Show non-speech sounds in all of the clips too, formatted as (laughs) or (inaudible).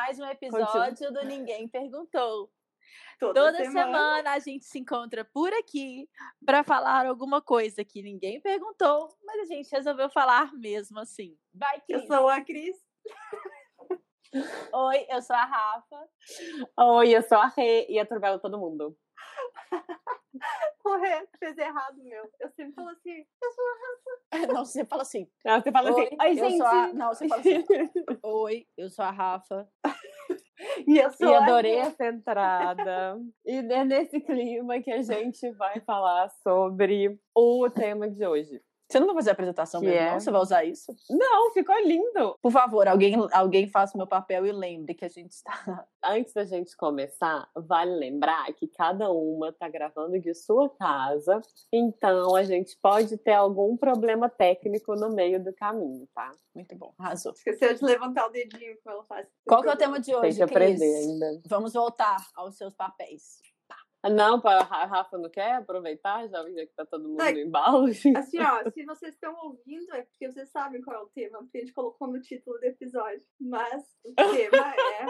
mais um episódio do Ninguém Perguntou. Toda, Toda semana. semana a gente se encontra por aqui para falar alguma coisa que ninguém perguntou, mas a gente resolveu falar mesmo assim. Vai, Eu Cris. sou a Cris. Oi, eu sou a Rafa. Oi, eu sou a Rê e atropelo todo mundo. (laughs) (laughs) Correto, fez errado, meu. Eu sempre falo assim, eu sou a Não, você fala assim. Não, você fala Oi, assim, oi, gente. a... Não, você fala assim. (laughs) Oi, eu sou a Rafa. E eu sou E a adorei Rê. essa entrada. e é nesse clima que a gente vai falar sobre o tema de hoje. Você não vai fazer a apresentação Que mesmo, é? não? Você vai usar isso? Não, ficou lindo. Por favor, alguém, alguém faça o meu papel e lembre que a gente está. Antes da gente começar, vale lembrar que cada uma tá gravando de sua casa, então a gente pode ter algum problema técnico no meio do caminho, tá? Muito bom, arrasou. Esqueceu de levantar o dedinho como ela faz. Qual que é o tema de Tem hoje, que aprender Cris? ainda. Vamos voltar aos seus papéis. Não, pra- a Rafa não quer aproveitar, já já que tá todo mundo Ai. no embalo. Assim, ó, (laughs) se vocês estão ouvindo, é porque vocês sabem qual é o tema, porque a gente colocou no título do episódio. Mas o tema (laughs) é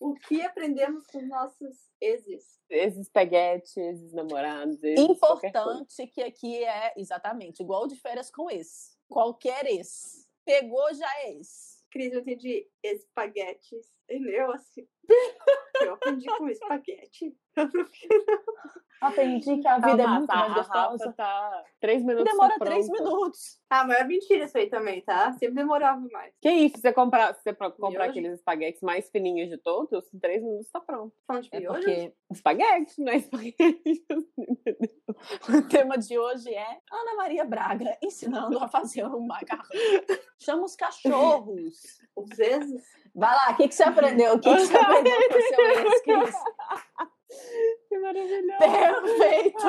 o que aprendemos com os nossos exes. Esses peguetes, esses namorados. Importante que aqui é exatamente igual de férias com esse. Qualquer ex. Pegou, já é ex. Cris, eu entendi espaguetes. Entendeu? Assim. (laughs) Eu aprendi com espaguete. Aprendi que a vida é Ah, muito tá, mais gostosa. Rafa tá três minutos Demora tá três minutos. Ah, mas é mentira isso aí também, tá? Sempre demorava mais. Que isso, você comprar, você comprar aqueles espaguetes mais fininhos de todos, três minutos tá pronto. Falando de É miojo? porque Espaguete, não é espaguete. (laughs) o tema de hoje é Ana Maria Braga ensinando a fazer um macarrão. Chama os cachorros. Os exes? Vai lá, o que, que você aprendeu? O que, que você aprendeu com o seu (laughs) ex, Cris? que maravilhoso. Perfeito!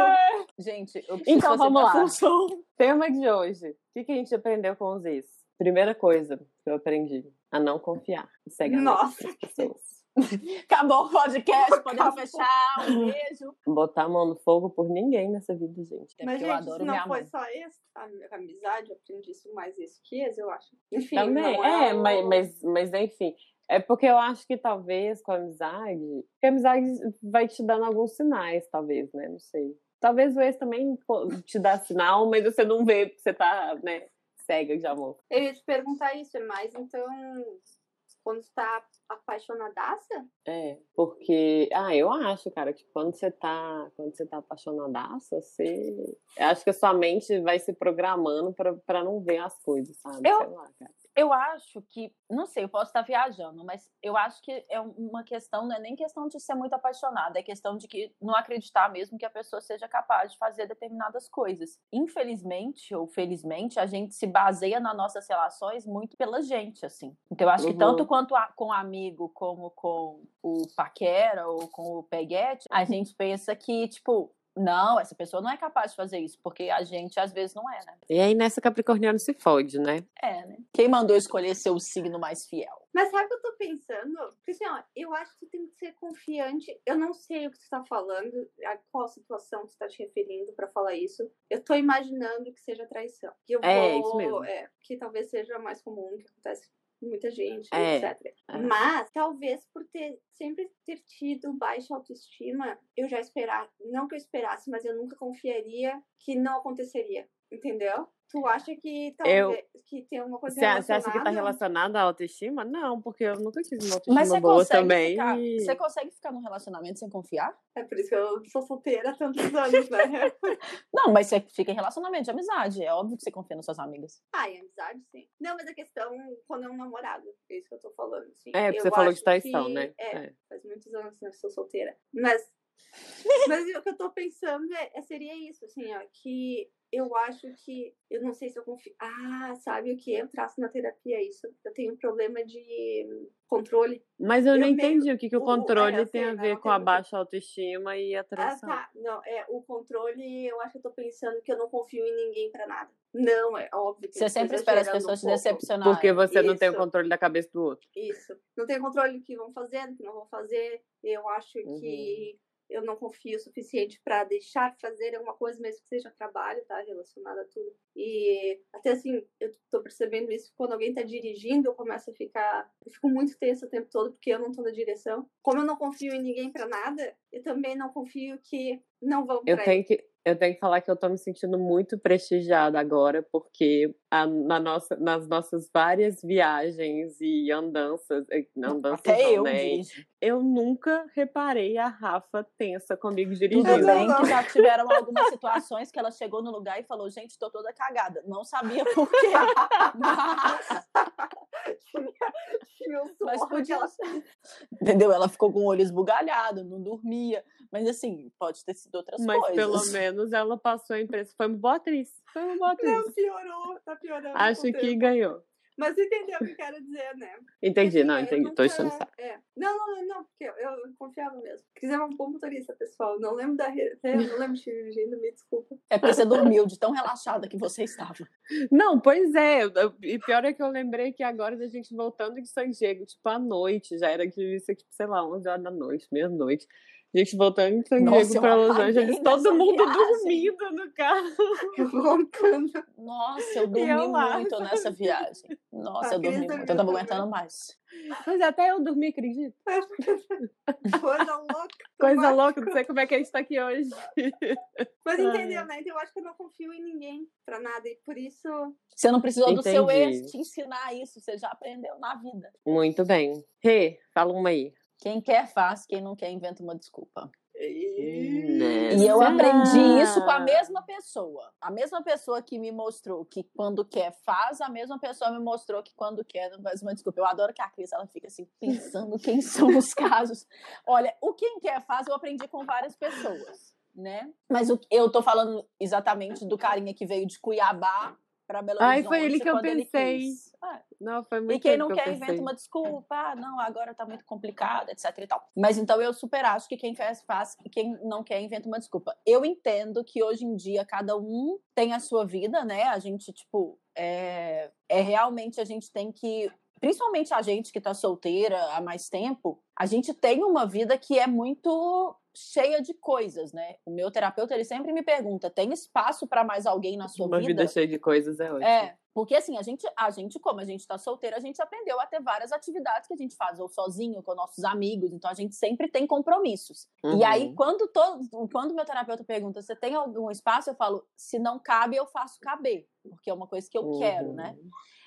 Gente, eu Então, vamos lá. função. Tema de hoje. O que, que a gente aprendeu com os ex? Primeira coisa que eu aprendi, a não confiar cegamente Nossa, nas pessoas. (laughs) Acabou o podcast, podemos Acabou. fechar. Um beijo. Botar a mão no fogo por ninguém nessa vida, gente. É Mas, gente, eu adoro se não foi mãe. só esse, a minha amizade, eu aprendi isso mais isso que esse, eu acho. Enfim, Também, não é, o- mas, mas, mas enfim. É porque eu acho que talvez com a amizade, porque a amizade vai te dando alguns sinais, talvez, né? Não sei. Talvez o ex também te dá sinal, mas você não vê porque você tá, né, cega de amor. Eu ia te perguntar isso, é mais então, quando você tá apaixonadaça? É, porque, ah, eu acho, cara, que quando você tá, quando você tá apaixonadaça, você, eu acho que a sua mente vai se programando pra, pra não ver as coisas, sabe? Eu- Sei lá, cara. Eu acho que, não sei, eu posso estar viajando, mas eu acho que é uma questão, não é nem questão de ser muito apaixonada, é questão de que não acreditar mesmo que a pessoa seja capaz de fazer determinadas coisas. Infelizmente ou felizmente, a gente se baseia nas nossas relações muito pela gente, assim. Então eu acho que Uhum. tanto quanto a- com o amigo, como com o paquera ou com o peguete, a gente pensa que, tipo, não, essa pessoa não é capaz de fazer isso, porque a gente às vezes não é, né? E aí nessa Capricorniano se fode, né? É, né? Quem mandou escolher ser o signo mais fiel? Mas sabe o que eu tô pensando? Porque assim, ó, eu acho que tu tem que ser confiante. Eu não sei o que tu tá falando, a qual situação tu tá te referindo pra falar isso. Eu tô imaginando que seja traição. Que eu É, vou, isso mesmo. É, que talvez seja mais comum, que acontece muita gente, É, etc. é. Mas, talvez por ter sempre ter tido baixa autoestima, eu já esperar, não que eu esperasse, mas eu nunca confiaria que não aconteceria. Entendeu? Tu acha que talvez que tem uma coisa Você, você acha que tá relacionada? relacionada à autoestima? Não, porque eu nunca tive uma autoestima Mas você boa consegue, também. ficar, e- você consegue ficar num relacionamento sem confiar? É por isso que eu sou solteira há tantos anos, né? (laughs) Não, mas você fica em relacionamento de amizade. É óbvio que você confia nas suas amigas. ah, em amizade, sim. Não, mas a questão quando é um namorado, é isso que eu tô falando, assim. É, porque Eu você falou de traição, que- né? É, É. faz muitos anos que eu sou solteira. Mas, mas o que eu tô pensando é, é- seria isso, assim, ó, que eu acho que, eu não sei se eu confio. Ah, sabe o que eu traço na terapia isso? Eu tenho um problema de controle. Mas eu, Eu não meio- entendi o que, que o o- controle é, tem sei, a ver não com a tem- baixa autoestima e a Ah, tá. Não, é, o controle, eu acho que eu tô pensando que eu não confio em ninguém pra nada. Não, é óbvio que Você sempre espera as pessoas um te pouco. decepcionarem. Porque você não tem o Isso. controle da cabeça do outro. Isso. Não tenho controle do que vão fazer, do que não vão fazer. Eu acho Uhum. que eu não confio o suficiente para deixar fazer alguma coisa, mesmo que seja trabalho, tá? Relacionado a tudo. E até assim, eu tô percebendo isso quando alguém tá dirigindo, eu começo a ficar. Eu fico muito tensa o tempo todo porque eu não tô na direção. Como eu não confio em ninguém para nada, eu também não confio que não vão Eu tenho que eu tenho que falar que eu tô me sentindo muito prestigiada agora, porque a, na nossa, nas nossas várias viagens e andanças, eh, andanças Até não, eu, né? dirijo. eu nunca reparei a Rafa tensa comigo dirigindo. Tudo bem que já tiveram algumas situações que ela chegou no lugar e falou, gente, tô toda cagada. Não sabia por quê. (laughs) Mas, Tinha um mas podia. Entendeu? Ela ficou com o olho esbugalhado, não dormia. Mas assim, pode ter sido outras Mas coisas. pelo (laughs) menos ela passou a impressão. Foi uma boa atriz. Foi uma boa atriz. Não, piorou, tá piorando. Acho que tempo. ganhou. Mas entendeu o que eu quero dizer, né? Entendi, Assim, não, entendi. Tô nunca- enchendo o saco. é. Não, não, não, não, porque eu, eu confiava mesmo. Quiser um bom motorista, pessoal. Não lembro da. não lembro de dirigindo, me desculpa. É porque você dormiu de tão relaxada que você estava. Não, pois é. eu- E pior é que eu lembrei que agora da gente voltando de San Diego, tipo, à noite, já era que isso aqui, sei lá, 11 horas da noite, meia-noite. A gente voltando de San Diego pra Los Angeles, todo mundo viagem. dormindo no carro. (laughs) Eu roncando. Nossa, eu dormi eu lá, muito nessa viagem. Nossa, A eu dormi muito. Eu tava aguentando mais. Mas até eu dormi, acredito. (laughs) Coisa louca. Coisa louca, não sei como é que a gente tá aqui hoje. (laughs) Mas entendeu, né? Então eu acho que eu não confio em ninguém pra nada. E por isso. Você não precisou do seu Entendi. ex te ensinar isso, você já aprendeu na vida. Muito bem. Rê, fala uma aí. Quem quer faz, quem não quer inventa uma desculpa. E eu aprendi isso com a mesma pessoa. A mesma pessoa que me mostrou que quando quer faz, a mesma pessoa me mostrou que quando quer não faz uma desculpa. Eu adoro que a Cris ela fica assim pensando quem são os (laughs) casos. Olha, o quem quer faz eu aprendi com várias pessoas, né? Mas o- eu tô falando exatamente do carinha que veio de Cuiabá para Belo Ai, Horizonte. foi ele que eu quando ele pensei. quis. Não, foi muito e quem não que quer inventa uma desculpa, ah, não, agora tá muito complicado, etc e tal. Mas então eu super acho que quem faz, faz, e quem não quer inventa uma desculpa. Eu entendo que hoje em dia cada um tem a sua vida, né? A gente, tipo, é, é realmente a gente tem que. Principalmente a gente que tá solteira há mais tempo, a gente tem uma vida que é muito cheia de coisas, né? O meu terapeuta, ele sempre me pergunta: tem espaço para mais alguém na sua Uma vida cheia de coisas é ótimo. é, porque assim, a gente, a gente, como a gente tá solteira, a gente aprendeu a ter várias atividades que a gente faz, ou sozinho, com nossos amigos, então a gente sempre tem compromissos. E Uhum. aí, quando todo, quando meu terapeuta pergunta, você tem algum espaço? Eu falo, se não cabe, eu faço caber, porque é uma coisa que eu quero, né?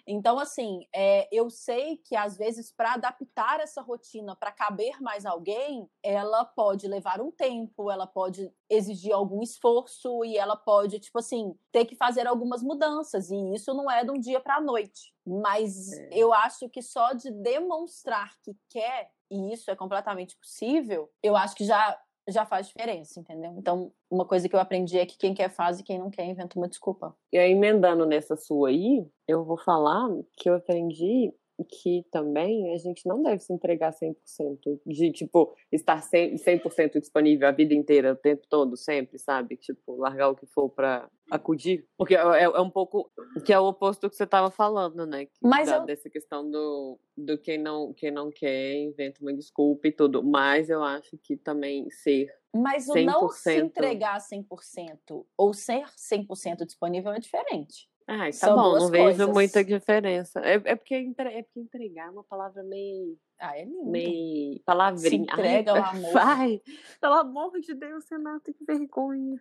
Então, assim, é, eu sei que às vezes para adaptar essa rotina para caber mais alguém, ela pode levar um tempo, ela pode exigir algum esforço e ela pode, tipo assim, ter que fazer algumas mudanças. E isso não é de um dia para a noite. Mas É. eu acho que só de demonstrar que quer, e isso é completamente possível, eu acho que já já faz diferença, entendeu? Então, uma coisa que eu aprendi é que quem quer faz e quem não quer inventa uma desculpa. E aí, emendando nessa sua aí, eu vou falar que eu aprendi que também a gente não deve se entregar 100%, de, tipo, estar 100%, 100 disponível a vida inteira, o tempo todo, sempre, sabe? Tipo, largar o que for pra acudir. Porque é, é- é um pouco, que é o oposto do que você tava falando, né? Que- Mas da- eu- Dessa questão do, do quem, não, quem não quer, inventa uma desculpa e tudo. Mas eu acho que também ser Mas o não se 100%. entregar 100% ou ser 100% disponível é diferente. Ai, tá São bom, não vejo coisas. muita diferença. É, é, porque, é porque entregar é uma palavra meio. Ah, é lindo. meio palavrinha. Se entrega Ai, ao amor. Vai! Pelo amor de Deus, Renata, que vergonha.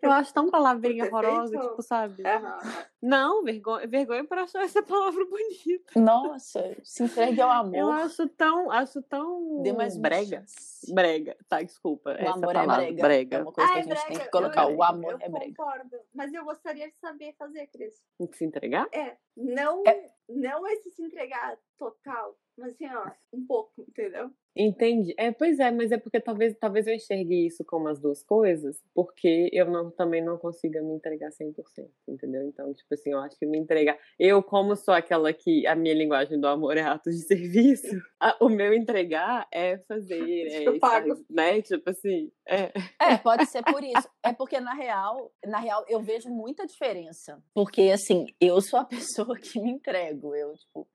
Eu acho tão palavrinha horrorosa, tipo, sabe? Não, vergonha, vergonha por achar essa palavra (laughs) bonita. Nossa, se entregue ao amor. Eu acho tão, acho tão Dê mais brega. Brega, tá, desculpa. O essa amor é palavra, brega. brega. É uma coisa Ah, que é a gente tem brega. que colocar. Eu- o amor eu é brega. concordo. Mas eu gostaria de saber fazer, Cris. Se entregar? É, não, É. não esse se entregar total, mas assim, ó, um pouco, entendeu? Entendi. É, pois é, mas é porque talvez, talvez eu enxergue isso como as duas coisas, porque eu não, também não consiga me entregar 100%, entendeu? Então, tipo assim, eu acho que me entregar. Eu, como sou aquela que a minha linguagem do amor é ato de (laughs) serviço, a- o meu entregar é fazer, (laughs) é, Eu pago. estar, né? Tipo assim, é. É, pode ser por isso. É porque, na real, na real, eu vejo muita diferença. Porque, assim, eu sou a (laughs) pessoa que me entrego. Eu, tipo,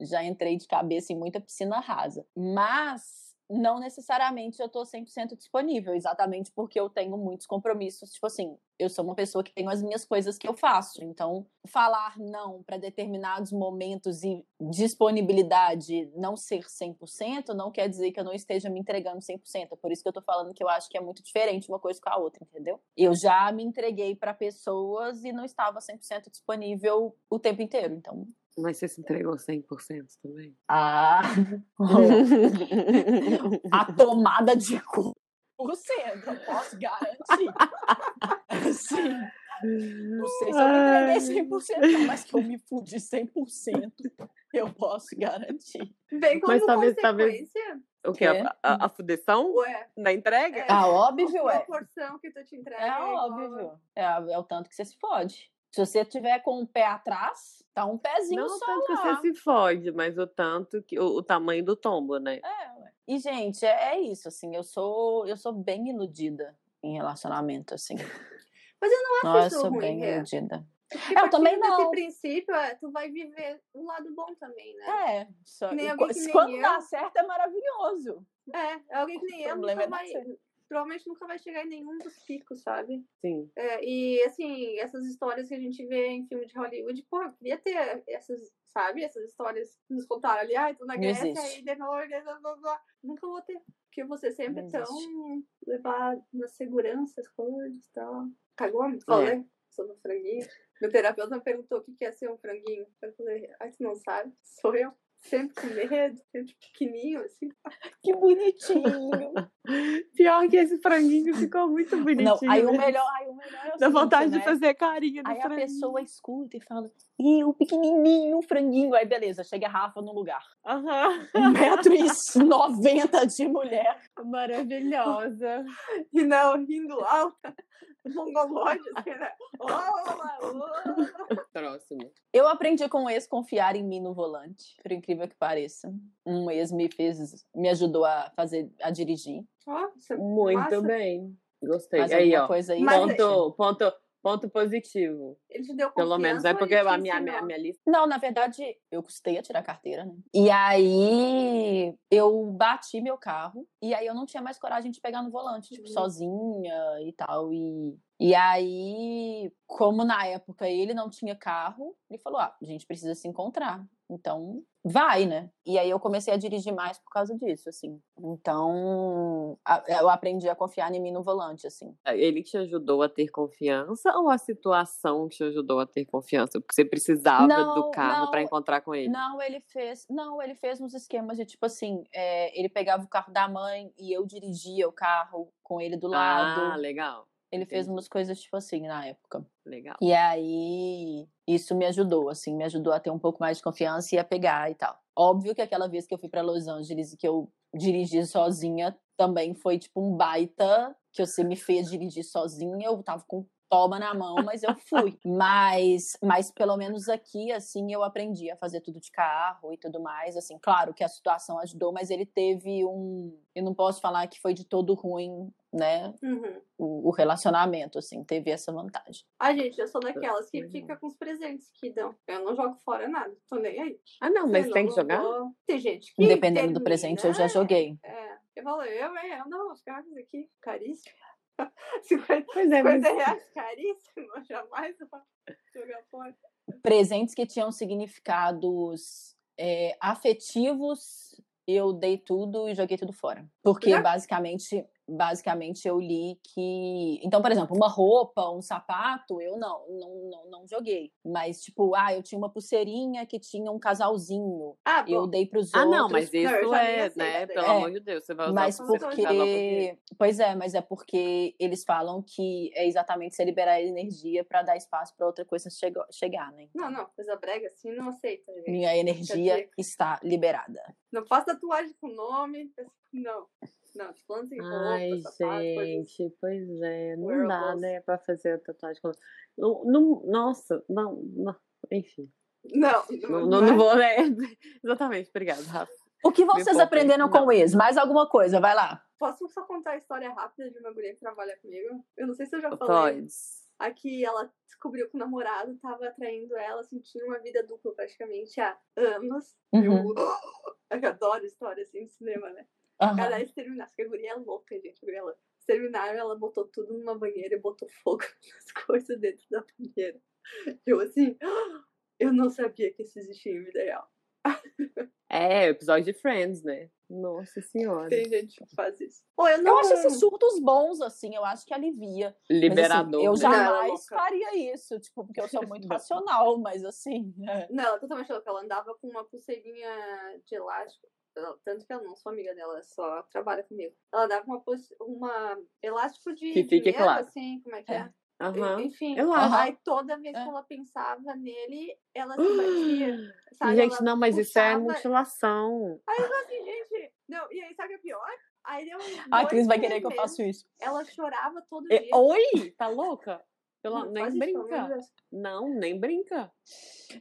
já entrei de cabeça em muita piscina rasa. Mas não necessariamente eu tô 100% disponível, exatamente porque eu tenho muitos compromissos. Tipo assim, eu sou uma pessoa que tenho as minhas coisas que eu faço. Então, falar não para determinados momentos e disponibilidade não ser 100% não quer dizer que eu não esteja me entregando 100%. É por isso que eu tô falando que eu acho que é muito diferente uma coisa com a outra, entendeu? Eu já me entreguei para pessoas e não estava 100% disponível o tempo inteiro. Então, mas você se entregou 100% também? Ah! (laughs) a (laughs) tomada de cu eu posso garantir. (laughs) Sim. Não sei se eu me entreguei 100%, mas que eu me fudi 100%, eu posso garantir. Bem como mas talvez, talvez o que? A, a, a fudeção? Ué. Na entrega? É, ah, óbvio, é. A proporção que tu te entrega. É, óbvio. É, é o tanto que você se fode. Se você tiver com o pé atrás, tá um pezinho não só tanto lá. que você se fode, mas o tanto que o, o tamanho do tombo, né? É, ué. E gente, é, é, isso assim, eu sou eu sou bem iludida em relacionamento assim. Mas eu não acho Nossa, isso eu sou ruim, bem é. iludida. Porque eu também não. Esse princípio, é, tu vai viver o lado bom também, né? É, só, nem quando, nem quando eu. dá certo é maravilhoso. É, é alguém que nem O eu nunca é vai, ser. Provavelmente nunca vai chegar em nenhum dos picos, sabe? Sim. É, e assim, essas histórias que a gente vê em filme de Hollywood, pô, eu queria ter essas, sabe? Essas histórias que nos contaram ali, ai, tô na Grécia aí de noite, blá, blá, blá. nunca vou ter. Porque você sempre Não tão levar na segurança as coisas e tal. Cagou? É. Falei sobre o franguinho. Meu terapeuta me perguntou o que que é ser um franguinho. Eu falei, ai, tu não sabe? Sou eu. Sempre com medo, sempre pequenininho, assim. (laughs) Que bonitinho. (laughs) Pior que esse franguinho ficou muito bonitinho. Não, aí o melhor, aí o melhor é o Dá seguinte, vontade né? de fazer carinha do Aí a franguinho. pessoa escuta e fala, e o pequenininho, o franguinho. Aí beleza, chega a Rafa no lugar. Aham. Um e noventa de mulher. Maravilhosa. E não, rindo alto. (laughs) Mongolóide, assim, né? Olá, olá. Próximo. Eu aprendi com um ex confiar em mim no volante, por incrível que pareça. Um ex me fez, me ajudou a fazer, a dirigir. É Muito massa. bem. Gostei. Mais aí, alguma ó. coisa aí? Mas- Ponto, ponto, ponto positivo. Ele te deu Pelo menos. É porque a minha, a minha, minha lista. Não, na verdade, eu custei a tirar a carteira, né? E aí eu bati meu carro e aí eu não tinha mais coragem de pegar no volante, tipo, Uhum. sozinha e tal. E, e aí, como na época ele não tinha carro, ele falou: ah, a gente precisa se encontrar. Então, vai, né? E aí eu comecei a dirigir mais por causa disso, assim. Então, eu aprendi a confiar em mim no volante, assim. Ele te ajudou a ter confiança ou a situação te ajudou a ter confiança? Porque você precisava Não, do carro pra encontrar com ele. Não, ele fez. Não, ele fez uns esquemas de tipo assim, é, ele pegava o carro da mãe e eu dirigia o carro com ele do lado. Ah, legal. ele fez entendi. umas coisas tipo assim na época. Legal. E aí isso me ajudou, assim, me ajudou a ter um pouco mais de confiança e a pegar e tal. Óbvio que aquela vez que eu fui pra Los Angeles e que eu dirigi sozinha também foi tipo um baita que você me fez dirigir sozinha, eu tava com toma na mão, mas eu fui. (laughs) Mas, mas pelo menos aqui, assim, eu aprendi a fazer tudo de carro e tudo mais. Assim, claro que a situação ajudou, mas ele teve um. Eu não posso falar que foi de todo ruim, né? Uhum. O, o relacionamento, assim, teve essa vantagem. Ah, gente, eu sou daquelas que fica com os presentes que dão. Eu não jogo fora nada, tô nem aí. Ah, não, mas tem lá, que jogar? vou- Tem gente que. Dependendo do termina, presente, eu já né? joguei. É. Eu falo, eu? Eu não, os carros aqui, caríssimo. (laughs) 50, Pois é, mas 50 reais, caríssimo. (laughs) Eu jamais jogar fora. Presentes que tinham significados é, afetivos, eu dei tudo e joguei tudo fora. Porque Já- basicamente, basicamente eu li que. Então, por exemplo, uma roupa, um sapato, eu não, não, não, não joguei. Mas, tipo, ah, eu tinha uma pulseirinha que tinha um casalzinho. Ah, bom. Eu dei pros Ah, outros. não, mas Não, isso nem é, né? Pelo É, amor de Deus, você vai usar Mas porque. Pois é, mas é porque eles falam que é exatamente você liberar energia pra dar espaço pra outra coisa chego- chegar, né? Não, não, coisa brega assim não aceita. Minha energia está liberada. Não faço tatuagem com nome. Não. Não, tô falando em Ai, coisas gente, pois é, não Wearables. dá, né, pra fazer a tatuagem. com- Não, não- nossa, não, não, enfim, Não, não, não, não vou, né? (laughs) Exatamente, obrigada, Rafa. O que vocês aprenderam com Não. o ex? Mais alguma coisa? Vai lá. Posso só contar a história rápida de uma guria que trabalha comigo? Eu não sei se eu já falei. Pode. Aqui ela descobriu que o namorado tava atraindo ela, sentindo uma vida dupla praticamente há anos. Uhum. Eu, (laughs) eu adoro história assim de cinema, né? Uhum. Cara, eles terminaram. Porque a guria é louca, gente. A guria é louca. Terminaram, ela botou tudo numa banheira e botou fogo (laughs) nas coisas dentro da banheira. Eu assim, eu não sabia que isso existia em vida real. É, episódio de Friends, né? Nossa senhora. Tem gente que faz isso. Pô, eu, não... eu acho esses surtos bons, assim, eu acho que alivia. Liberador. Mas, assim, eu jamais não, faria isso, tipo, porque eu sou muito racional, mas assim. (laughs) É. Não, ela totalmente louca. Ela andava com uma pulseirinha de elástico. Tanto que eu não sou amiga dela, só trabalha comigo. Ela dava uma, uma elástico de, que fique claro. assim, como é que é? é. Uhum. Enfim, eu aí toda vez que é. ela pensava nele, ela se batia. (gasps) Sabe? Gente, ela não, mas puxava. isso é mutilação. Aí eu assim, gente, não, e aí sabe o que é pior? Aí deu A Cris vai querer que eu faça isso. Ela chorava todo e, dia. Oi, tá louca? Pela, não, nem brinca. Isso, não, nem brinca.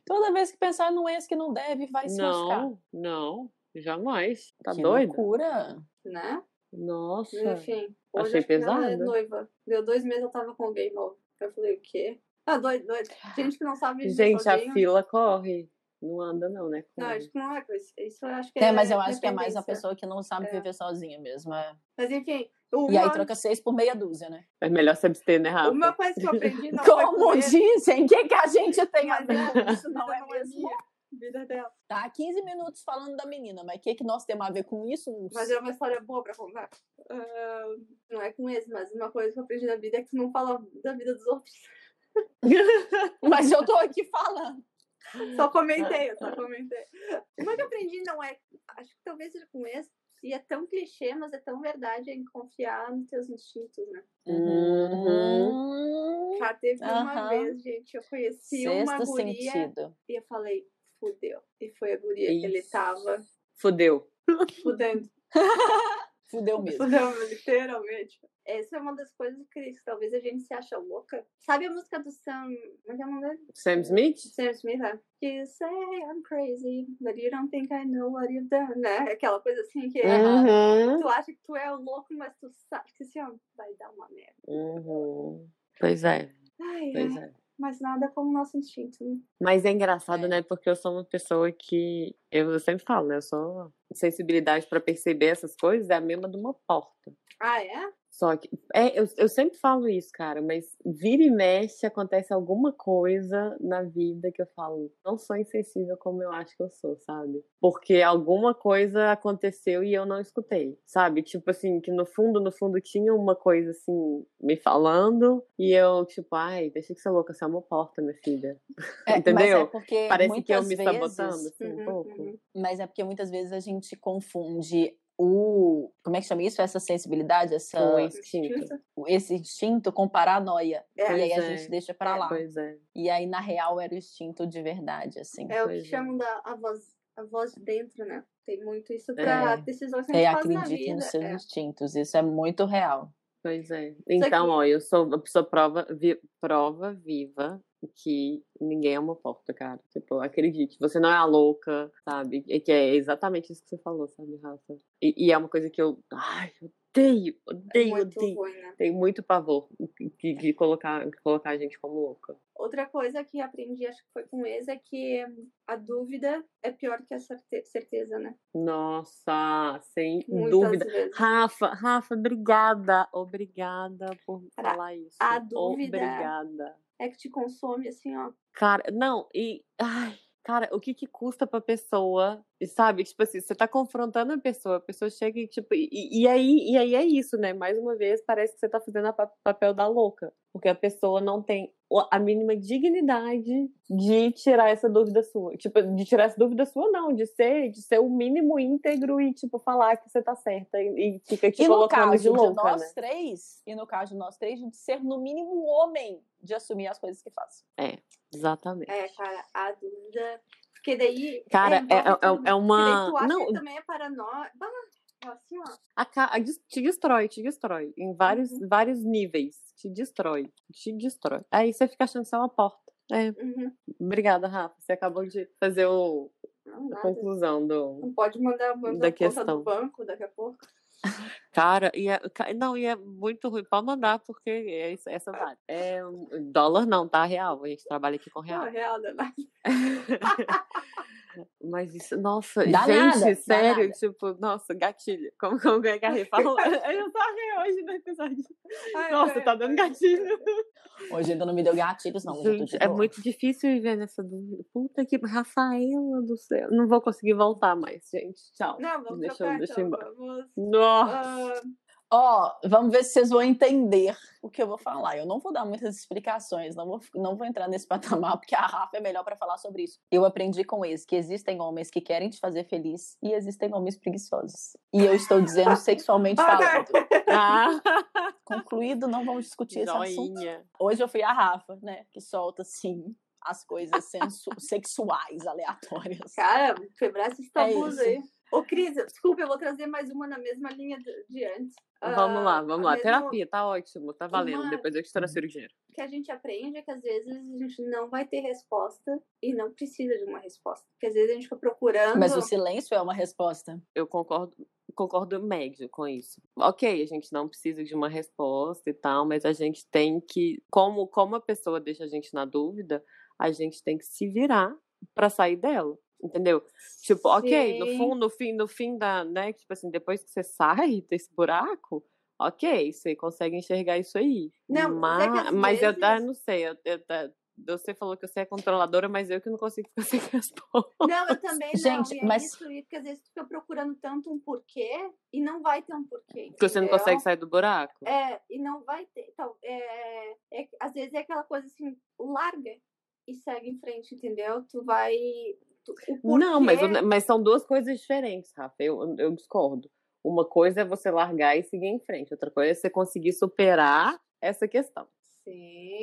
Toda vez que pensar no ex que não deve, vai se não, machucar. Não, jamais. Tá que doido? loucura. Né? Nossa. Enfim. Hoje Achei pesado. Ela é noiva. Deu dois meses eu tava com alguém novo. Eu falei, o quê? Ah, doido, doido. Gente que não sabe Gente, sozinho. a fila corre. Não anda, não, né? Não, acho que não é coisa. Isso eu acho que é. É, mas eu acho que é mais a pessoa que não sabe É. viver sozinha mesmo. É. Mas enfim. E aí uma- troca seis por meia dúzia, né? É melhor se abster, né, Rafa? Uma coisa que eu aprendi (laughs) não foi Como comer, dizem, o que, que a gente tem a mas ver é, isso, não é é mesmo? Vida dela. Tá 15 minutos falando da menina, mas o que, que nós temos a ver com isso? Mas é uma história boa pra contar. Ah, não é com esse, mas uma coisa que eu aprendi na vida é que tu não fala da vida dos outros. (laughs) Mas eu tô aqui falando. Só comentei, eu só comentei. Uma que eu aprendi não é. Acho que talvez seja com esse. E é tão clichê, mas é tão verdade em confiar nos teus instintos, né? Uhum. Já teve uma Aham. vez, gente, eu conheci uma Sexto guria sentido. e eu falei, fudeu. E foi a guria que ele Isso. tava Fudeu. fudendo. (laughs) Fudeu mesmo. Fudeu, literalmente. Essa é uma das coisas que talvez a gente se acha louca. Sabe a música do Sam. Como é que é o nome dele? Sam Smith? Sam Smith, né? You say I'm crazy, but you don't think I know what you've done, né? Aquela coisa assim que Uhum. tu acha que tu é o louco, mas tu sabe que assim, ó, vai dar uma merda. Uhum. Pois é, Ai, pois ai, é. Mas nada como o nosso instinto, né? Mas é engraçado, É. né? Porque eu sou uma pessoa que. Eu sempre falo, né? Eu sou. Sensibilidade pra perceber essas coisas é a mesma de uma porta. Ah, é? Só que. É, eu, eu sempre falo isso, cara, mas vira e mexe acontece alguma coisa na vida que eu falo, não sou insensível como eu acho que eu sou, sabe? Porque alguma coisa aconteceu e eu não escutei, sabe? Tipo assim, que no fundo, no fundo tinha uma coisa assim, me falando, e eu, tipo, ai, deixa que ser louca, você é uma porta, minha filha. É, Entendeu? (laughs) Mas é porque Parece que eu me vezes, sabotando, assim, um Uhum, pouco. uhum. Mas é porque muitas vezes a gente confunde o. Como é que chama isso? Essa sensibilidade, essa, Com instinto. esse instinto com paranoia. É, e aí a pois é. gente deixa pra lá. Pois é. E aí, na real, era o instinto de verdade, assim. É o que é. chamam da a voz, a voz de dentro, né? Tem muito isso pra É. decisões que a gente faz Reacredite vida. nos seus é. instintos. Isso é muito real. Pois é. Então, que- ó, eu sou a pessoa prova, vi- prova viva que ninguém é uma porta, cara. Tipo, acredite, você não é a louca, sabe? E que é exatamente isso que você falou, sabe, Rafa? E, e é uma coisa que eu. Ai, odeio, É odeio, muito odeio. ruim, né? Tem muito pavor de, de colocar, de colocar a gente como louca. Outra coisa que aprendi, acho que foi com ex, é que a dúvida é pior que a certe- certeza, né? Nossa, sem Muitas dúvida. vezes. Rafa, Rafa, obrigada. Obrigada por Cara, falar isso. a dúvida- Obrigada. É que te consome, assim, ó. Cara, não, e. Ai, cara, o que que custa pra pessoa, sabe? Tipo assim, você tá confrontando a pessoa, a pessoa chega e, tipo. E, e aí, e aí é isso, né? Mais uma vez, parece que você tá fazendo o papel da louca. Porque a pessoa não tem a mínima dignidade de tirar essa dúvida sua. Tipo, de tirar essa dúvida sua, não, de ser, de ser o mínimo íntegro e, tipo, falar que você tá certa e, e fica te E no colocando caso de louca, nós né? três, e no caso de nós três, de ser no mínimo homem de assumir as coisas que faz. Exatamente. É, cara, a dúvida. Porque daí. Cara, envolve é- é- tudo. é uma- Porque daí não. que também é paranoia. Assim, ó. a te destrói, te destrói. Em vários, Uhum. vários níveis. Te destrói. Te destrói. Aí você fica achando que você é uma porta. É, Uhum. obrigada, Rafa. Você acabou de fazer o, Não, a conclusão do. Não pode mandar, Da a conta questão. do banco daqui a pouco. Cara, e é, não, e é muito ruim. Pode mandar, porque é isso- essa vale. É, dólar não, tá? Real. A gente trabalha aqui com Não, real. é real, (laughs) né? (laughs) Mas isso, nossa, Dá gente, nada, sério, tipo, nossa, gatilho. Como, como é que a Rê (laughs) falou? (laughs) Eu só ri hoje no episódio. Ai, Nossa, velho. tá dando gatilho. Hoje ainda não me deu gatilhos, não. Gente, é muito difícil viver nessa dúvida. Puta que. Rafaela do céu. Não vou conseguir voltar mais, gente. Tchau. Não, vamos Deixa trocar, deixa então. embora. Vamos... Nossa. ah, Ó, vamos ver se vocês vão entender o que eu vou falar. Eu não vou dar muitas explicações, não vou, não vou entrar nesse (laughs) patamar, porque a Rafa é melhor pra falar sobre isso. Eu aprendi com eles que existem homens que querem te fazer feliz e existem homens preguiçosos. E eu estou dizendo (laughs) sexualmente falando. (laughs) Ah, Concluído, não vamos discutir esse assunto. joinha. Hoje eu fui a Rafa, né, que solta, assim, as coisas sexuais aleatórias. Cara, quebrar esses tabus isso. aí. Ô, Cris, desculpa, eu vou trazer mais uma na mesma linha de, antes. Vamos Ah, lá, vamos a lá. mesma- Terapia, tá ótimo, tá valendo. Uma- Depois eu te transfiro o dinheiro. que a gente aprende é que às vezes a gente não vai ter resposta e não precisa de uma resposta. Porque às vezes a gente fica procurando. Mas o silêncio é uma resposta. Eu concordo, concordo médio com isso. Ok, a gente não precisa de uma resposta e tal, mas a gente tem que, como, como a pessoa deixa a gente na dúvida, a gente tem que se virar pra sair dela. Entendeu? Tipo, ok, no Sim. fundo, no fim, no fim da, né? Tipo assim, depois que você sai (laughs) desse buraco, ok, você consegue enxergar isso aí. Não, mas é que mas, mas eu, vezes- ah, não sei, eu, eu, eu- você falou que você é controladora, mas eu que não consigo ficar sem resposta. Não, eu também não. Gente, e é mas- isso, porque às vezes tu fica procurando tanto um porquê e não vai ter um porquê. Porque você não consegue sair do buraco. É, e não vai ter. Então, é, é- às vezes é aquela coisa assim, larga e segue em frente, entendeu? Tu vai. Não, mas, mas são duas coisas diferentes, Rafa. Eu, eu discordo. Uma coisa é você largar e seguir em frente, outra coisa é você conseguir superar essa questão. Sim.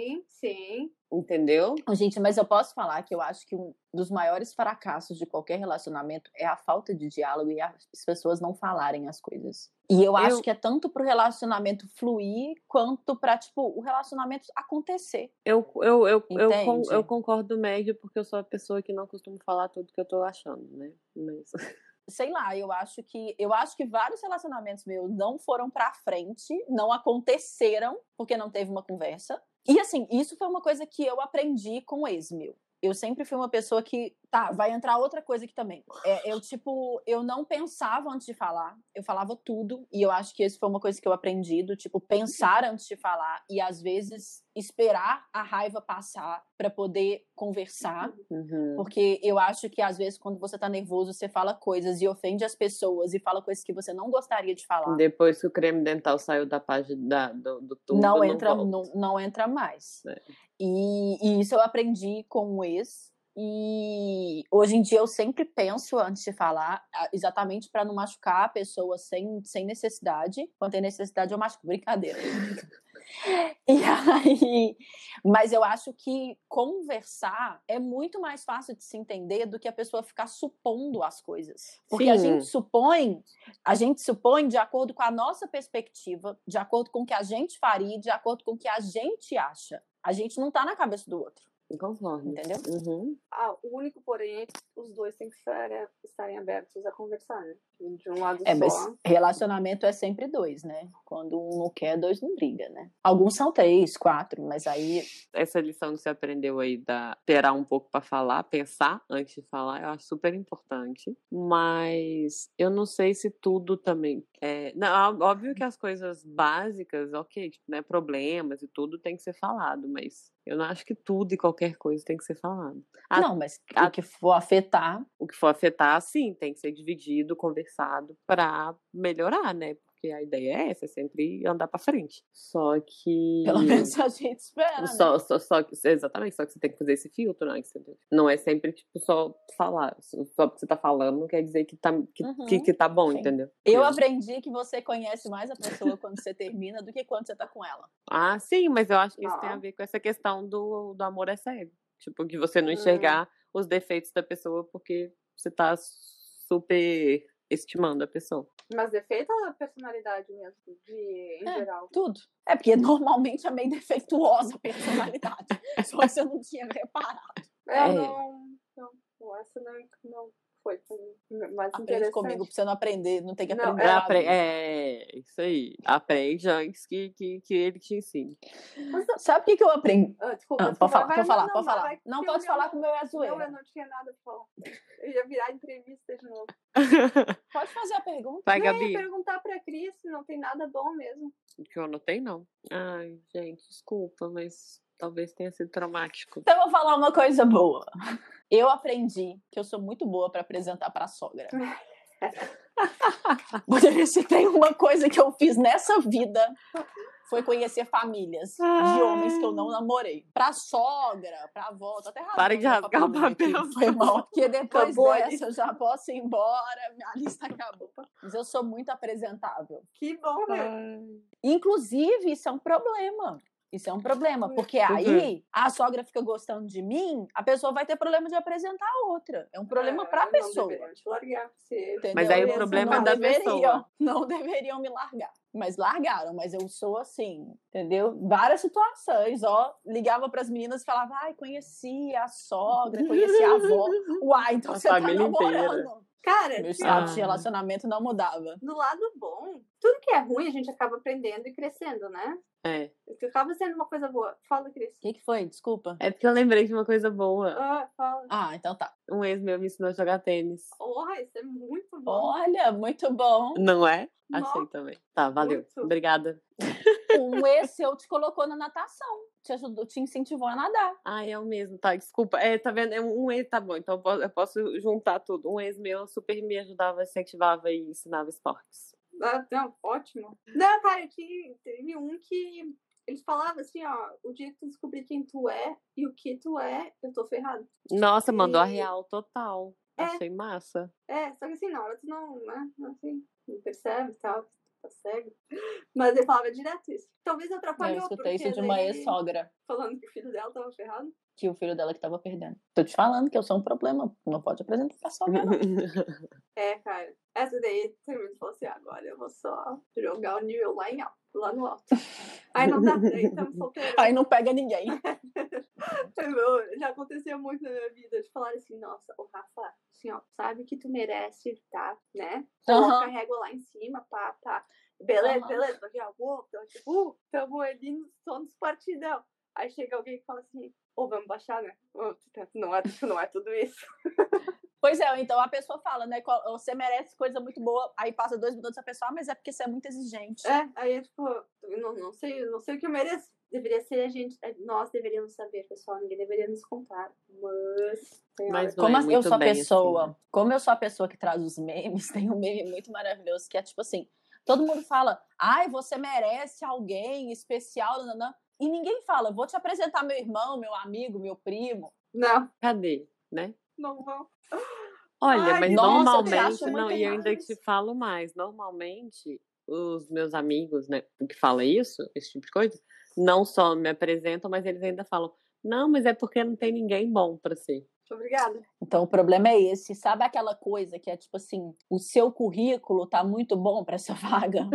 Entendeu? Gente, mas eu posso falar que eu acho que um dos maiores fracassos de qualquer relacionamento é a falta de diálogo e as pessoas não falarem as coisas. E eu acho Eu- que é tanto pro relacionamento fluir quanto pra, tipo, o relacionamento acontecer. Eu, eu, eu, eu, Entende? eu concordo médio porque eu sou a pessoa que não costumo falar tudo que eu tô achando, né? Mas... (laughs) Sei lá, eu acho que eu acho que vários relacionamentos meus não foram pra frente, não aconteceram porque não teve uma conversa. E assim, isso foi uma coisa que eu aprendi com o meu. Eu sempre fui uma pessoa que, tá, vai entrar outra coisa aqui também. É, eu, tipo, eu não pensava antes de falar, eu falava tudo, e eu acho que isso foi uma coisa que eu aprendi, do tipo, pensar antes de falar, e às vezes esperar a raiva passar pra poder conversar. Uhum. Porque eu acho que às vezes quando você tá nervoso, você fala coisas e ofende as pessoas e fala coisas que você não gostaria de falar. Depois que o creme dental saiu da página da, do, do tubo, não entra, não, não entra mais. É. E, e isso eu aprendi com o ex. E hoje em dia eu sempre penso antes de falar, a- exatamente para não machucar a pessoa sem, sem necessidade. Quando tem necessidade, eu machuco. Brincadeira. (laughs) E aí, mas eu acho que conversar é muito mais fácil de se entender do que a pessoa ficar supondo as coisas. Porque a Sim. gente supõe, a gente supõe de acordo com a nossa perspectiva, de acordo com o que a gente faria, de acordo com o que a gente acha. A gente não tá na cabeça do outro, Concordo. entendeu? Uhum. Ah, o único, porém, é que os dois têm que estar, estarem abertos a conversar, né? De um lado É, mas só. relacionamento é sempre dois, né? Quando um não quer, dois não briga, né? Alguns são três, quatro, mas aí Essa lição que você aprendeu aí da esperar um pouco pra falar, pensar antes de falar, eu acho super importante. Mas eu não sei se tudo também. É... Não, óbvio que as coisas básicas, ok, tipo, né, problemas e tudo tem que ser falado, mas eu não acho que tudo e qualquer coisa tem que ser falado. A- não, mas a- o que for afetar, O que for afetar, sim, tem que ser dividido, conversado pra melhorar, né? Porque a ideia é essa, é sempre andar pra frente. Só que. pelo (laughs) menos a gente espera, né? Só, só, só que, exatamente, só que você tem que fazer esse filtro, né? Não é sempre, tipo, só falar. Só porque você tá falando não quer dizer que tá, que, Uhum, que, que tá bom, sim. entendeu? Eu Porque- aprendi que você conhece mais a pessoa quando você termina do que quando você tá com ela. Ah, sim, mas eu acho que isso tem a Ah. ver com essa questão do, do amor é cego. Tipo, que você não Hum. enxergar os defeitos da pessoa porque você tá super estimando a pessoa. Mas defeito ou a personalidade mesmo, de, em É. geral? Tudo. É porque normalmente é meio defeituosa a personalidade. (laughs) Só que você não tinha reparado. É, É. não, não, não, essa não, não foi mais Aprende interessante. comigo pra você não aprender, não tem que Não, aprender. é, Apre-. É, isso aí. Aprende antes que, que, que ele te ensine. Sabe o que, que eu aprendi? Ah, desculpa, Ah, desculpa, pode falar, vai, pode falar, não, pode falar. vai, Não pode falar meu que o meu é Não, zoeira. eu não tinha nada pra falar. Eu ia virar entrevista de novo. (laughs) Pode fazer a pergunta. Vai, Não, eu Gabi. ia perguntar pra Cris se não tem nada bom mesmo. Que eu anotei, não. Ai, gente, desculpa, mas talvez tenha sido traumático. Então eu vou falar uma coisa boa. Eu aprendi que eu sou muito boa pra apresentar pra sogra. Porque se tem uma coisa que eu fiz nessa vida foi conhecer famílias de homens que eu não namorei. Pra sogra, pra avó, tô até rasgando Para de rasgar o papelinho aqui, papel. Foi mal. Porque depois Acabou a dessa eu já posso ir embora, minha lista acabou. Mas eu sou muito apresentável. Que bom, né? Ai. Inclusive, isso é um problema. Isso é um problema, porque aí a sogra fica gostando de mim, a pessoa vai ter problema de apresentar a outra. É um problema pra não pessoa. deveriam te largar. Mas aí o problema é da deveriam, pessoa. (laughs) Não deveriam me largar. Mas largaram, mas eu sou assim, entendeu? Várias situações, ó. Ligava pras meninas e falava, ai, conheci a sogra, conheci a avó. (laughs) Uai, então A você tá família inteira. Cara, Meu status Ah. de relacionamento não mudava. no lado bom, tudo que é ruim a gente acaba aprendendo e crescendo, né? É. Isso acaba sendo uma coisa boa. Fala, Cris. O que, que foi? Desculpa. É porque eu lembrei de uma coisa boa. Ah, fala. Ah, então tá. Um ex meu me ensinou a jogar tênis. Porra, isso é muito bom. Olha, muito bom. Não é? Nossa. Achei também. Tá, valeu. Muito. Obrigada. (laughs) Um ex seu te colocou na natação. Te ajudou, te incentivou a nadar. Ah, é o mesmo, tá? Desculpa. É, tá vendo? É um ex, tá bom. Então eu posso, eu posso juntar tudo. Um ex meu super me ajudava, incentivava e ensinava esportes. Ah, não, ótimo. Não, cara, que teve um que eles falavam assim, ó, o dia que tu descobrir quem tu é e o que tu é, eu tô ferrado. Nossa, mandou a E- real total. É. Achei massa. É, só que assim, na hora tu não, né, assim, não percebe e tal, tá cego. Mas ele falava direto isso. Talvez Eu atrapalhou, escutei isso de uma ex-sogra. Falando que o filho dela tava ferrado. Que o filho dela que tava perdendo. Tô te falando que eu sou um problema. Não pode apresentar pra sogra, não. (laughs) É, cara. Essa daí também falou assim, agora eu vou só jogar o nível lá em alto, lá no alto. Aí não dá, daí estamos solteiros. Aí não pega ninguém. (laughs) (laughs) Meu, já aconteceu muito na minha vida de falar assim, nossa, o Rafa, assim, ó, sabe que tu merece, tá? Né? Coloca a régua lá em cima, pá, pá. Beleza, Aham. beleza, daqui a pouco, então, tipo, uh, tamo ali no dos partidão. Aí chega alguém que fala assim, ô, vamos baixar, né? Tá- não, é, não é tudo isso. (laughs) Pois é, então a pessoa fala, né? Você merece coisa muito boa. Aí passa dois minutos a pessoa, ah, mas é porque você é muito exigente. É, aí é tipo, não, não sei, não sei o que eu mereço. Deveria ser a gente, é, nós deveríamos saber, pessoal, ninguém deveria nos contar. Mas. Mas não Como é assim, eu sou a bem assim, pessoa, né? como eu sou a pessoa que traz os memes, (laughs) tem um meme muito maravilhoso que é tipo assim: todo mundo fala, ai, você merece alguém especial, nananã. E ninguém fala, vou te apresentar meu irmão, meu amigo, meu primo. Não, Cadê? Né? não vão. Olha, Ai, mas nossa, normalmente, não, e eu ainda te falo mais, normalmente os meus amigos, né, que falam isso, esse tipo de coisa, não só me apresentam, mas eles ainda falam, não, mas é porque não tem ninguém bom pra ser. Obrigada. Então o problema é esse. Sabe aquela coisa que é tipo assim: o seu currículo tá muito bom para essa (laughs) vaga?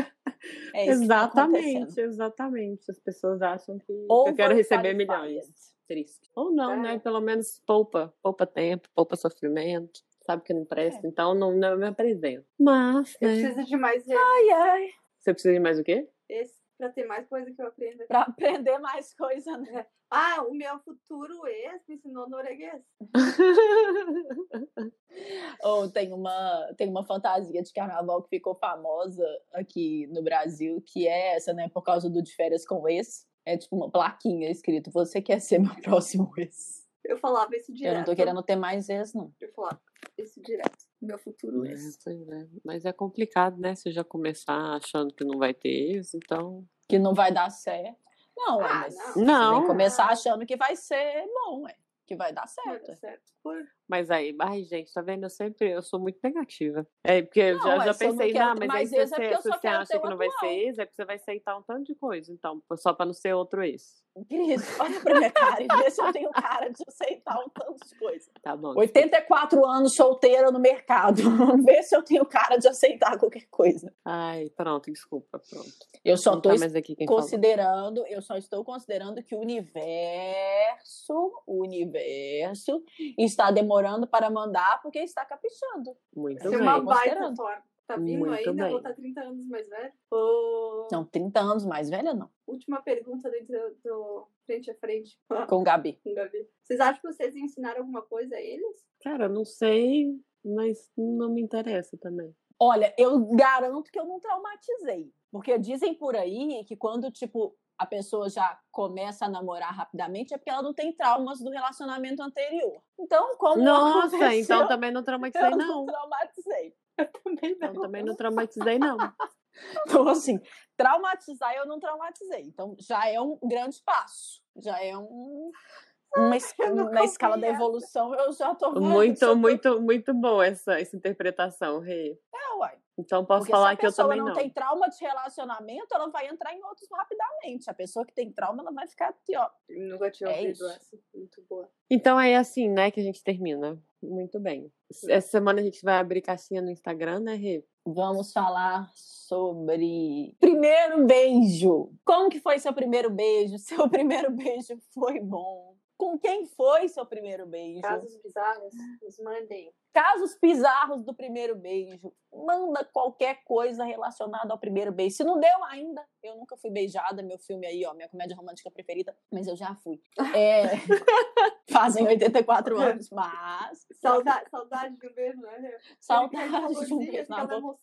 É isso que tá exatamente, acontecendo. exatamente. As pessoas acham que eu Overqualified. quero receber milhões. Triste. Ou não, É. né? Pelo menos poupa, poupa tempo, poupa sofrimento. Sabe que não presta, então não, não me apresento. Mas, Eu né? preciso de mais Ai, ai. Você precisa de mais o quê? esse pra ter mais coisa que eu aprenda. Pra aprender mais coisa, né? Ah, o meu futuro ex me ensinou norueguês. (laughs) Ou tem uma, tem uma fantasia de carnaval que ficou famosa aqui no Brasil, que é essa, né? Por causa do de férias com ex. É tipo uma plaquinha escrito: Você quer ser meu (laughs) próximo ex? Eu falava isso direto. Eu não tô querendo ter mais ex, não. Eu falava isso direto. Meu futuro É, ex. pois é. Mas é complicado, né? Se já começar achando que não vai ter isso, então. Que não vai dar certo. Não, Ah, mas não. você tem Não. que começar achando que vai ser bom, é. Que vai dar Vai certo. dar certo. Por... Mas aí, ai, gente, tá vendo? Eu sempre eu sou muito negativa. É, porque eu Não, já, é, já não pensei, não, ter mas aí se é você, eu se você acha que o não vai atual. ser ex, é porque você vai aceitar um tanto de coisa. Então, só pra não ser outro ex. Cris, (laughs) olha pra minha cara e vê se eu tenho cara de aceitar um tanto de coisa. Tá bom. 84 anos solteira no mercado. (laughs) Vê se eu tenho cara de aceitar qualquer coisa. Ai, pronto, desculpa, pronto. Eu só não tô tá quem falou. considerando, eu só estou considerando que o universo, o universo está demorando demorando para mandar porque está caprichando. Muito é bem. uma baita. Tá vindo Muito ainda, bem. ou tá 30 anos mais velho? Ô, Não, 30 anos mais velha, não. Última pergunta dentro do frente a frente Com o Gabi. com o Gabi. Vocês acham que vocês ensinaram alguma coisa a eles? Cara, eu não sei, mas não me interessa também. Olha, eu garanto que eu não traumatizei. Porque dizem por aí que quando, tipo, a pessoa já começa a namorar rapidamente é porque ela não tem traumas do relacionamento anterior. Então, como Nossa, aconteceu, então também não traumatizei, eu não não. traumatizei. Também Então também não traumatizei, não. (laughs) Então, assim, traumatizar eu não traumatizei. Então, já é um grande passo. Já é um. Uma, na escala da evolução, eu já tô vendo. Muito, já tô- muito, muito boa essa, essa interpretação, Rê. É, uai. Então posso Porque falar se a que eu pessoa também não, não. tem trauma de relacionamento, ela vai entrar em outros rapidamente. A pessoa que tem trauma, ela vai ficar aqui, ó. Nunca tinha É ouvido essa. Muito boa. Então é assim, né, que a gente termina. Muito bem. Essa semana a gente vai abrir caixinha no Instagram, né, Rê? Vamos falar sobre primeiro beijo. Como que foi seu primeiro beijo? (laughs) Seu primeiro beijo foi bom? Com quem foi seu primeiro beijo? Casos bizarros, nos mandem. Casos bizarros do primeiro beijo. Manda qualquer coisa relacionada ao primeiro beijo. Se não deu ainda, eu nunca fui beijada. Meu filme aí, ó, minha comédia romântica preferida, mas eu já fui. É, (laughs) fazem 84 anos, mas. (laughs) Saudade, saudade de um beijo, né? Saudade de um calorzinho, beijo na boca.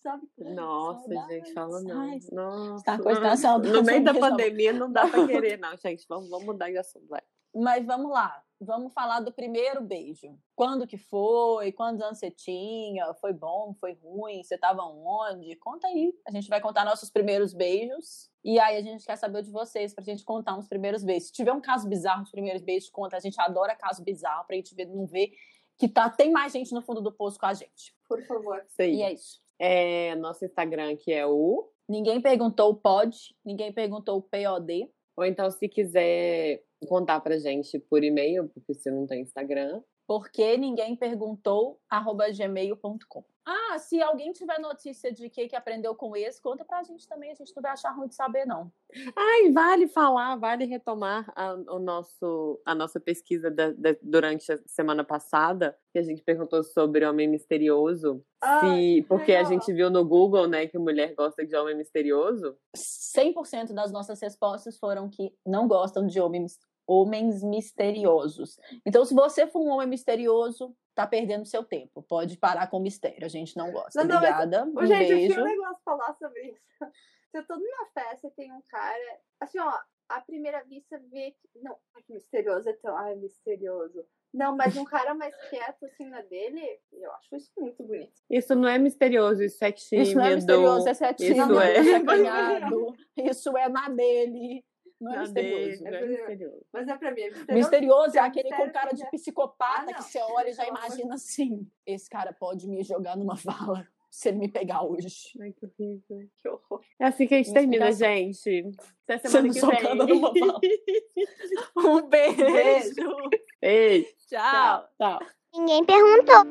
sabe? Nossa, gente, fala não. Ai, Nossa. tá com essa não. saudade No meio da pandemia não dá pra querer, não, gente. Vamos, vamos mudar de assunto, vai. Mas vamos lá, vamos falar do primeiro beijo. Quando que foi? Quantos anos você tinha? Foi bom? Foi ruim? Você estava onde? Conta aí. A gente vai contar nossos primeiros beijos. E aí a gente quer saber de vocês pra gente contar uns primeiros beijos. Se tiver um caso bizarro dos primeiros beijos, conta. A gente adora caso bizarro pra gente ver, não ver que tá, tem mais gente no fundo do poço com a gente. Por favor. Isso aí. E é isso. É, nosso Instagram que é o. Ninguém perguntou o pod, ninguém perguntou o POD. Ou então, se quiser contar pra gente por e-mail, porque você não tem Instagram. Porque ninguém perguntou arroba gmail.com. Ah, se alguém tiver notícia de que, que aprendeu com esse, conta pra gente também. A gente não vai achar ruim de saber, não. Ai, vale falar, vale retomar a, o nosso, a nossa pesquisa da- da- durante a semana passada, que a gente perguntou sobre homem misterioso. Ah, se, porque a gente viu no Google, né, que mulher gosta de homem misterioso. 100% das nossas respostas foram que não gostam de homens, homens misteriosos. Então, se você for um homem misterioso, tá perdendo seu tempo. Pode parar com mistério. A gente não gosta. Não, não, mas- Obrigada. Ô, um gente, eu beijo. tinha um negócio pra falar sobre isso. Se eu tô numa festa e tem um cara, assim, ó, à primeira vista vê que. Não, ai, que misterioso, é tão. Ai, misterioso. Não, mas um cara mais quieto, assim, na dele, eu acho isso muito bonito. Isso não é misterioso, isso é tímido. Isso não é misterioso, esse é tímido, Isso é. é. (laughs) Isso é na dele. Não é misterioso. não é misterioso. Mas é pra mim, é misterioso. Misterioso é aquele com cara de é- psicopata Ah, que você olha e já imagina assim: esse cara pode me jogar numa (laughs) vala se ele me pegar hoje. Ai, que horrível. Que horror. É assim que a gente termina, gente. Até semana que vem. (laughs) Um beijo. Beijo. Beijo. Tchau. Tchau. Ninguém perguntou.